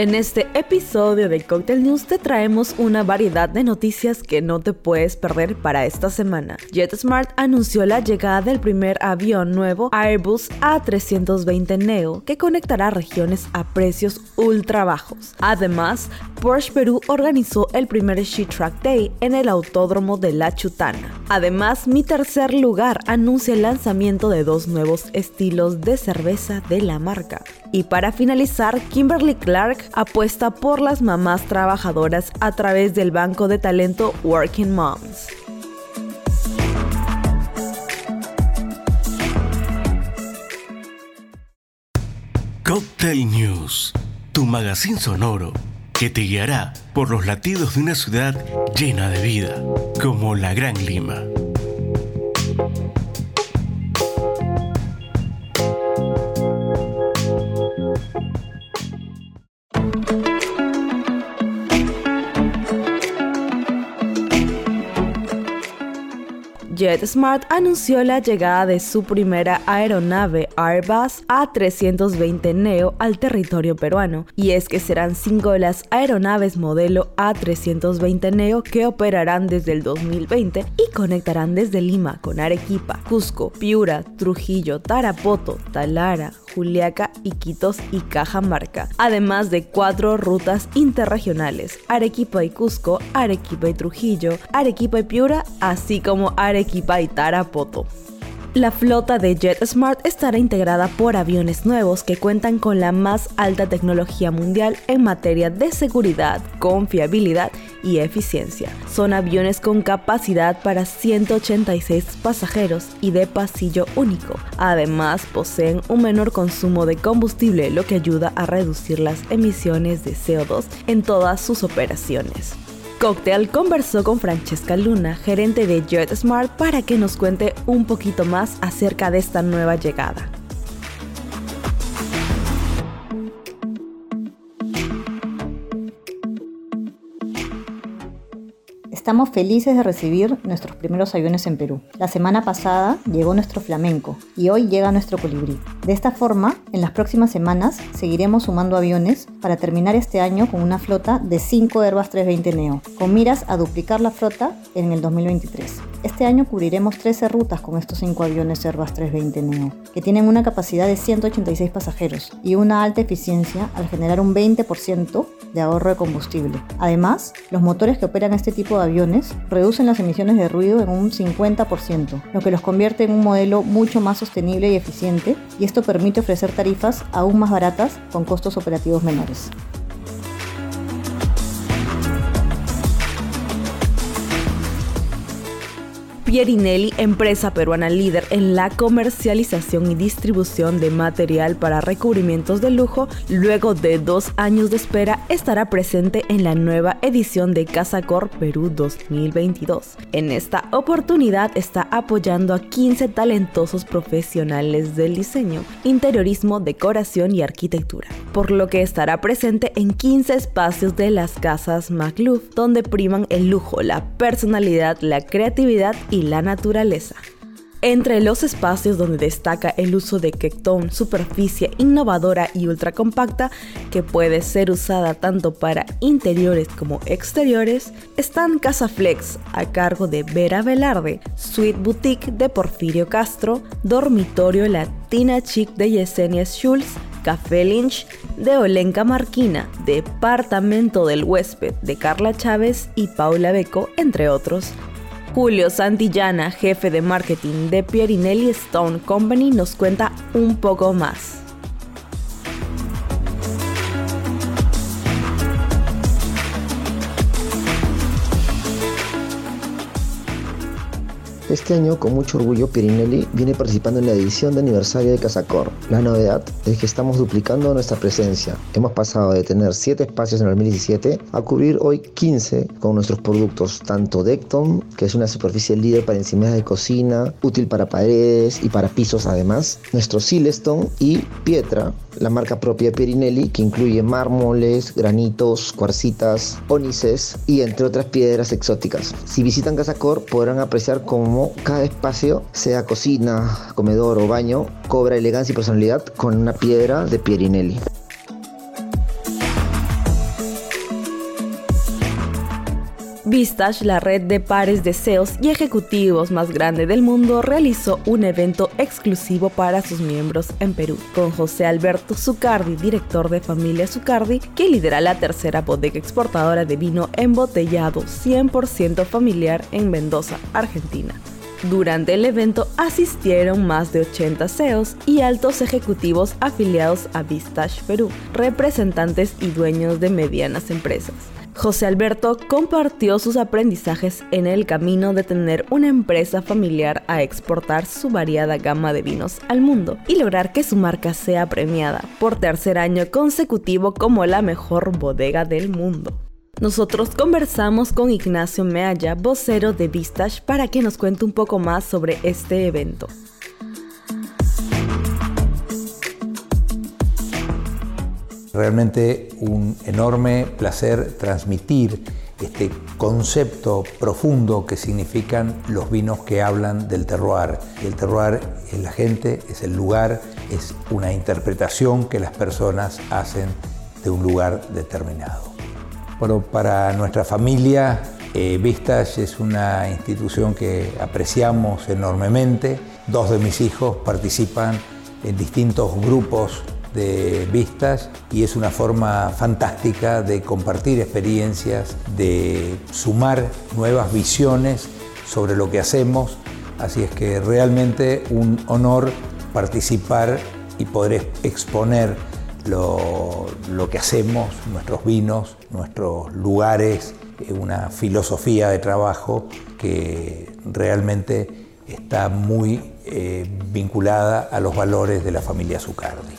En este episodio de Cocktail News te traemos una variedad de noticias que no te puedes perder para esta semana. JetSmart anunció la llegada del primer avión nuevo Airbus A320 Neo que conectará regiones a precios ultra bajos. Además, Porsche Perú organizó el primer She Track Day en el Autódromo de La Chutana. Además, mi tercer lugar anuncia el lanzamiento de dos nuevos estilos de cerveza de la marca. Y para finalizar, Kimberly Clark apuesta por las mamás trabajadoras a través del banco de talento Working Moms. Cocktail News, tu magazine sonoro que te guiará por los latidos de una ciudad llena de vida, como la Gran Lima. JetSmart anunció la llegada de su primera aeronave Airbus A320 Neo al territorio peruano, y es que serán cinco las aeronaves modelo A320 Neo que operarán desde el 2020 y conectarán desde Lima con Arequipa, Cusco, Piura, Trujillo, Tarapoto, Talara, Juliaca, Iquitos y Cajamarca, además de cuatro rutas interregionales, Arequipa y Cusco, Arequipa y Trujillo, Arequipa y Piura, así como Arequipa y Tarapoto. La flota de JetSmart estará integrada por aviones nuevos que cuentan con la más alta tecnología mundial en materia de seguridad, confiabilidad y eficiencia. Son aviones con capacidad para 186 pasajeros y de pasillo único. Además, poseen un menor consumo de combustible, lo que ayuda a reducir las emisiones de CO2 en todas sus operaciones. Cocktail conversó con Francesca Luna, gerente de JetSmart, para que nos cuente un poquito más acerca de esta nueva llegada. Estamos felices de recibir nuestros primeros aviones en Perú. La semana pasada llegó nuestro flamenco y hoy llega nuestro colibrí. De esta forma, en las próximas semanas seguiremos sumando aviones para terminar este año con una flota de 5 Airbus 320 Neo, con miras a duplicar la flota en el 2023. Este año cubriremos 13 rutas con estos 5 aviones Airbus 320 Neo, que tienen una capacidad de 186 pasajeros y una alta eficiencia al generar un 20% de ahorro de combustible. Además, los motores que operan este tipo de aviones reducen las emisiones de ruido en un 50%, lo que los convierte en un modelo mucho más sostenible y eficiente, y esto permite ofrecer tarifas aún más baratas con costos operativos menores. Pierinelli, empresa peruana líder en la comercialización y distribución de material para recubrimientos de lujo, luego de dos años de espera, estará presente en la nueva edición de Casacor Perú 2022. En esta oportunidad está apoyando a 15 talentosos profesionales del diseño, interiorismo, decoración y arquitectura, por lo que estará presente en 15 espacios de las casas MacLuff, donde priman el lujo, la personalidad, la creatividad y la naturaleza. Entre los espacios donde destaca el uso de Kectone, superficie innovadora y ultra compacta que puede ser usada tanto para interiores como exteriores, están Casa Flex a cargo de Vera Velarde, Suite Boutique de Porfirio Castro, Dormitorio Latina Chic de Yesenia Schulz, Café Lynch de Olenka Marquina, Departamento del Huésped de Carla Chávez y Paula Beco, entre otros. Julio Santillana, jefe de marketing de Pierinelli Stone Company, nos cuenta un poco más. Este año, con mucho orgullo, Pirinelli viene participando en la edición de aniversario de Casacor. La novedad es que estamos duplicando nuestra presencia. Hemos pasado de tener 7 espacios en el 2017 a cubrir hoy 15 con nuestros productos, tanto Decton, que es una superficie líder para encimadas de cocina, útil para paredes y para pisos además, nuestro Silestone y Pietra, la marca propia de Pirinelli, que incluye mármoles, granitos, cuarcitas, ónices y entre otras piedras exóticas. Si visitan Casacor podrán apreciar cómo cada espacio, sea cocina, comedor o baño, cobra elegancia y personalidad con una piedra de Pierinelli. Vistage, la red de pares de CEOs y ejecutivos más grande del mundo, realizó un evento exclusivo para sus miembros en Perú, con José Alberto Zucardi, director de Familia Zucardi, que lidera la tercera bodega exportadora de vino embotellado 100% familiar en Mendoza, Argentina. Durante el evento asistieron más de 80 CEOs y altos ejecutivos afiliados a Vistage Perú, representantes y dueños de medianas empresas. José Alberto compartió sus aprendizajes en el camino de tener una empresa familiar a exportar su variada gama de vinos al mundo y lograr que su marca sea premiada por tercer año consecutivo como la mejor bodega del mundo. Nosotros conversamos con Ignacio Mealla, vocero de Vistage, para que nos cuente un poco más sobre este evento. Realmente un enorme placer transmitir este concepto profundo que significan los vinos que hablan del terroir. el terroir es la gente, es el lugar, es una interpretación que las personas hacen de un lugar determinado. Bueno, para nuestra familia, eh, Vistas es una institución que apreciamos enormemente. Dos de mis hijos participan en distintos grupos de vistas y es una forma fantástica de compartir experiencias, de sumar nuevas visiones sobre lo que hacemos. Así es que realmente un honor participar y poder exponer lo, que hacemos, nuestros vinos, nuestros lugares, una filosofía de trabajo que realmente está muy eh, vinculada a los valores de la familia Zucardi.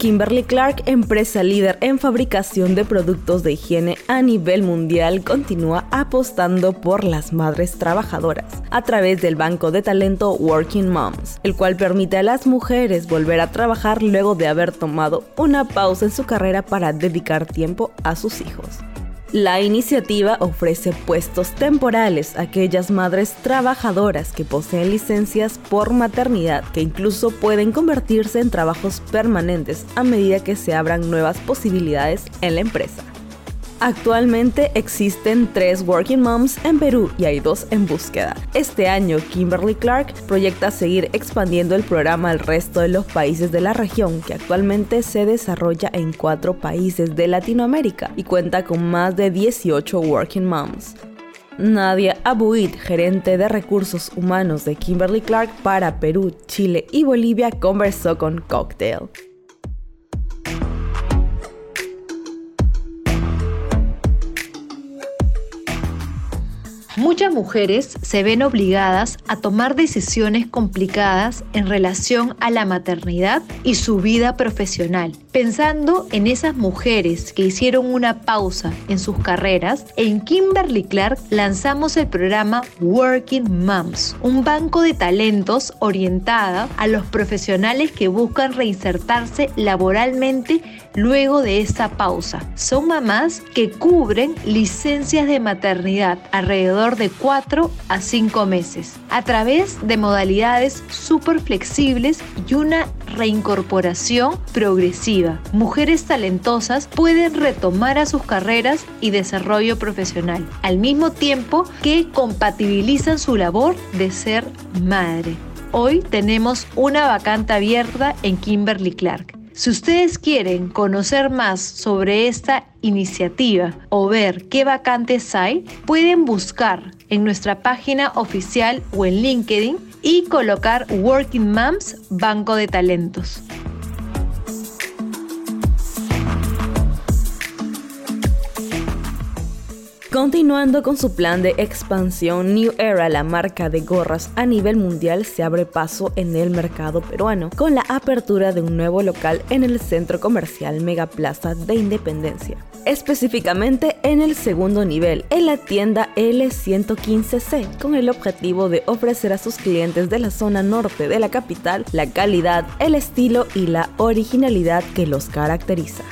Kimberly Clark, empresa líder en fabricación de productos de higiene a nivel mundial, continúa apostando por las madres trabajadoras a través del banco de talento Working Moms, el cual permite a las mujeres volver a trabajar luego de haber tomado una pausa en su carrera para dedicar tiempo a sus hijos. La iniciativa ofrece puestos temporales a aquellas madres trabajadoras que poseen licencias por maternidad que incluso pueden convertirse en trabajos permanentes a medida que se abran nuevas posibilidades en la empresa. Actualmente existen tres Working Moms en Perú y hay dos en búsqueda. Este año, Kimberly Clark proyecta seguir expandiendo el programa al resto de los países de la región, que actualmente se desarrolla en cuatro países de Latinoamérica y cuenta con más de 18 Working Moms. Nadia Abuid, gerente de recursos humanos de Kimberly Clark para Perú, Chile y Bolivia, conversó con Cocktail. Muchas mujeres se ven obligadas a tomar decisiones complicadas en relación a la maternidad y su vida profesional. Pensando en esas mujeres que hicieron una pausa en sus carreras, en Kimberly Clark lanzamos el programa Working Moms, un banco de talentos orientada a los profesionales que buscan reinsertarse laboralmente luego de esa pausa. Son mamás que cubren licencias de maternidad alrededor de 4 a 5 meses a través de modalidades súper flexibles y una reincorporación progresiva. Mujeres talentosas pueden retomar a sus carreras y desarrollo profesional, al mismo tiempo que compatibilizan su labor de ser madre. Hoy tenemos una vacante abierta en Kimberly Clark. Si ustedes quieren conocer más sobre esta iniciativa o ver qué vacantes hay, pueden buscar en nuestra página oficial o en LinkedIn y colocar Working Moms Banco de Talentos. Continuando con su plan de expansión, New Era, la marca de gorras a nivel mundial, se abre paso en el mercado peruano con la apertura de un nuevo local en el centro comercial Megaplaza de Independencia. Específicamente en el segundo nivel, en la tienda L115C, con el objetivo de ofrecer a sus clientes de la zona norte de la capital la calidad, el estilo y la originalidad que los caracteriza.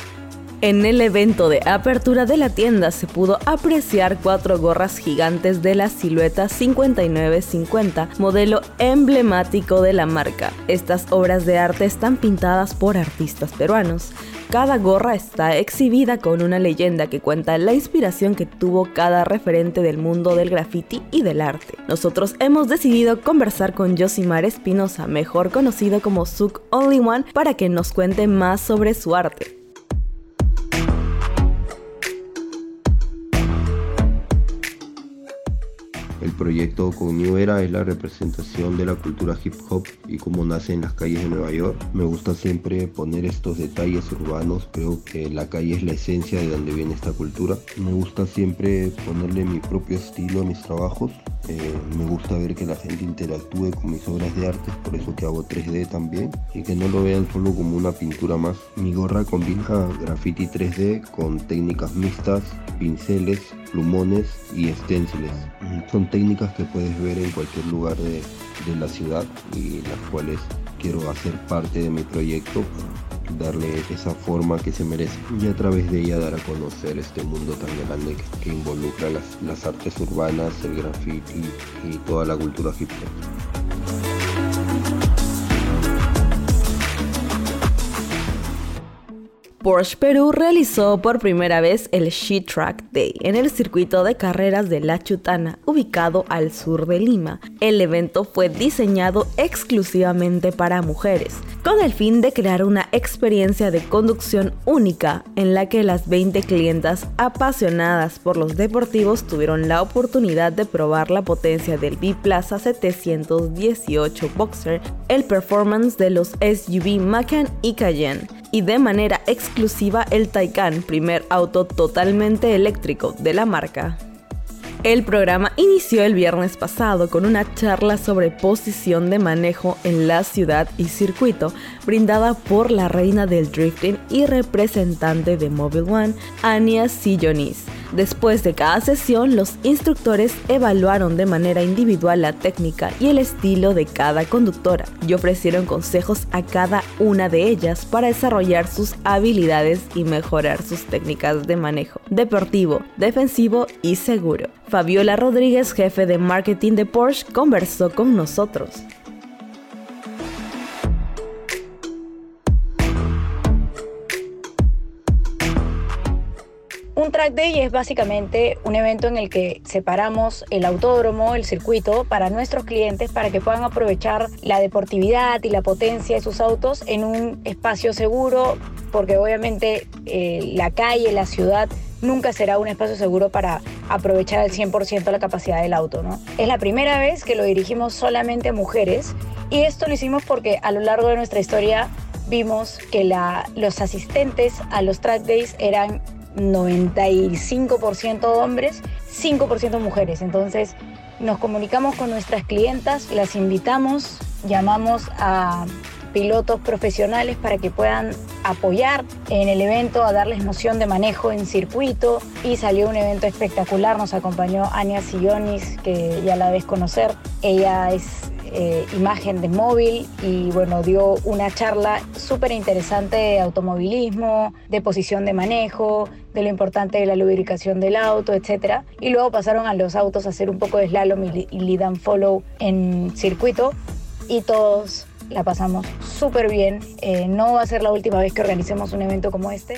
En el evento de apertura de la tienda se pudo apreciar cuatro gorras gigantes de la silueta 5950, modelo emblemático de la marca. Estas obras de arte están pintadas por artistas peruanos. Cada gorra está exhibida con una leyenda que cuenta la inspiración que tuvo cada referente del mundo del graffiti y del arte. Nosotros hemos decidido conversar con Josimar Espinosa, mejor conocido como Suk Only One, para que nos cuente más sobre su arte. Proyecto con New Era es la representación de la cultura hip hop y cómo nace en las calles de Nueva York. Me gusta siempre poner estos detalles urbanos, creo que la calle es la esencia de donde viene esta cultura. Me gusta siempre ponerle mi propio estilo a mis trabajos. Eh, me gusta ver que la gente interactúe con mis obras de arte, por eso que hago 3D también, y que no lo vean solo como una pintura más. Mi gorra combina graffiti 3D con técnicas mixtas, pinceles, plumones y esténciles. Son técnicas que puedes ver en cualquier lugar de, de la ciudad y las cuales quiero hacer parte de mi proyecto darle esa forma que se merece y a través de ella dar a conocer este mundo tan grande que, involucra las, las, artes urbanas, el graffiti y toda la cultura hip. Porsche Perú realizó por primera vez el She Track Day en el circuito de carreras de La Chutana, ubicado al sur de Lima. El evento fue diseñado exclusivamente para mujeres, con el fin de crear una experiencia de conducción única en la que las 20 clientas apasionadas por los deportivos tuvieron la oportunidad de probar la potencia del Biplaza 718 Boxer, el performance de los SUV Macan y Cayenne y de manera exclusiva el Taycan, primer auto totalmente eléctrico de la marca. El programa inició el viernes pasado con una charla sobre posición de manejo en la ciudad y circuito, brindada por la reina del drifting y representante de Mobile One, Anya Sillonis. Después de cada sesión, los instructores evaluaron de manera individual la técnica y el estilo de cada conductora y ofrecieron consejos a cada una de ellas para desarrollar sus habilidades y mejorar sus técnicas de manejo deportivo, defensivo y seguro. Fabiola Rodríguez, jefe de marketing de Porsche, conversó con nosotros. Un track day es básicamente un evento en el que separamos el autódromo, el circuito, para nuestros clientes para que puedan aprovechar la deportividad y la potencia de sus autos en un espacio seguro, porque obviamente eh, la calle, la ciudad nunca será un espacio seguro para aprovechar al 100% la capacidad del auto. ¿no? Es la primera vez que lo dirigimos solamente a mujeres y esto lo hicimos porque a lo largo de nuestra historia vimos que la, los asistentes a los track days eran 95% hombres, 5% mujeres. Entonces nos comunicamos con nuestras clientas, las invitamos, llamamos a pilotos profesionales para que puedan apoyar en el evento, a darles noción de manejo en circuito y salió un evento espectacular. Nos acompañó Ania Sillonis, que ya la ves conocer. Ella es eh, imagen de móvil y bueno, dio una charla súper interesante de automovilismo, de posición de manejo, de lo importante de la lubricación del auto, etc. Y luego pasaron a los autos a hacer un poco de slalom y lead and follow en circuito y todos la pasamos súper bien. Eh, no va a ser la última vez que organicemos un evento como este.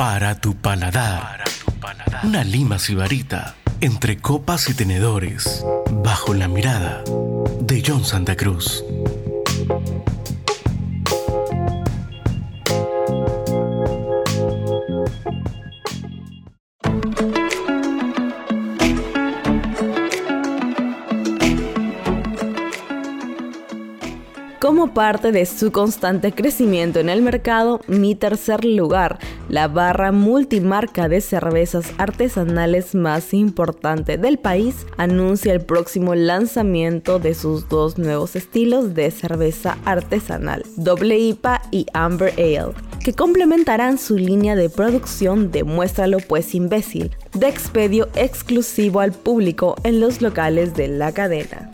Para tu paladar. Una lima sibarita entre copas y tenedores, bajo la mirada de John Santa Cruz. Parte de su constante crecimiento en el mercado, mi tercer lugar, la barra multimarca de cervezas artesanales más importante del país, anuncia el próximo lanzamiento de sus dos nuevos estilos de cerveza artesanal, Doble IPA y Amber Ale, que complementarán su línea de producción de Muéstralo pues imbécil, de expedio exclusivo al público en los locales de la cadena.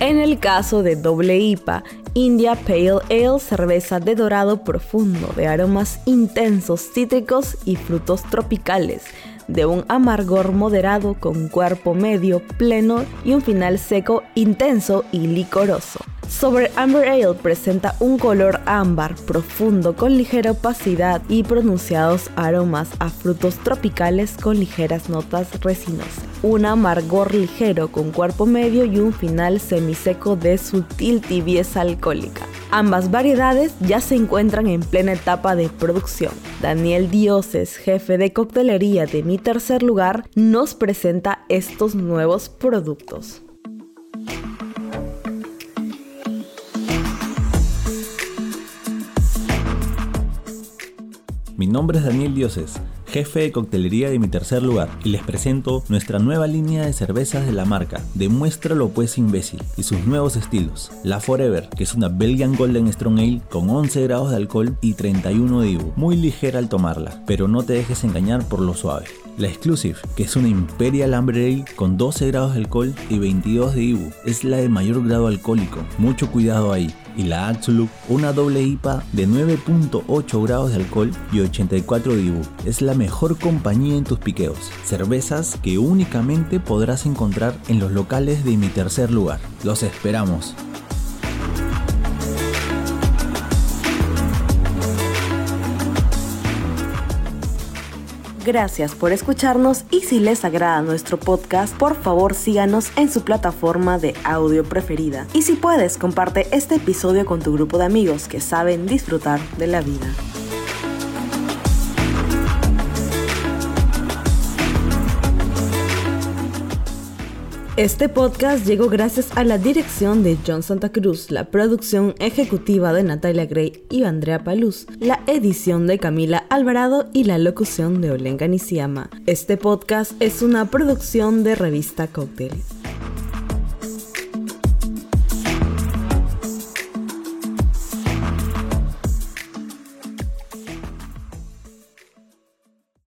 En el caso de doble IPA, India Pale Ale, cerveza de dorado profundo de aromas intensos, cítricos y frutos tropicales, de un amargor moderado con cuerpo medio, pleno y un final seco, intenso y licoroso. Sobre Amber Ale presenta un color ámbar profundo con ligera opacidad y pronunciados aromas a frutos tropicales con ligeras notas resinosas. Un amargor ligero con cuerpo medio y un final semiseco de sutil tibieza alcohólica. Ambas variedades ya se encuentran en plena etapa de producción. Daniel Dioses, jefe de coctelería de Mi Tercer Lugar, nos presenta estos nuevos productos. Nombre es Daniel Dioses, jefe de coctelería de mi tercer lugar, y les presento nuestra nueva línea de cervezas de la marca, Demuéstralo pues imbécil, y sus nuevos estilos. La Forever, que es una Belgian Golden Strong Ale con 11 grados de alcohol y 31 de IBU, muy ligera al tomarla, pero no te dejes engañar por lo suave. La Exclusive, que es una Imperial Amber Ale con 12 grados de alcohol y 22 de IBU, es la de mayor grado alcohólico, mucho cuidado ahí y la Absolute, una doble IPA de 9.8 grados de alcohol y 84 de IBU. Es la mejor compañía en tus piqueos. Cervezas que únicamente podrás encontrar en los locales de mi tercer lugar. Los esperamos. Gracias por escucharnos y si les agrada nuestro podcast, por favor síganos en su plataforma de audio preferida. Y si puedes, comparte este episodio con tu grupo de amigos que saben disfrutar de la vida. Este podcast llegó gracias a la dirección de John Santa Cruz, la producción ejecutiva de Natalia Gray y Andrea Paluz, la edición de Camila Alvarado y la locución de Olenga Nisiama. Este podcast es una producción de revista Cocktail.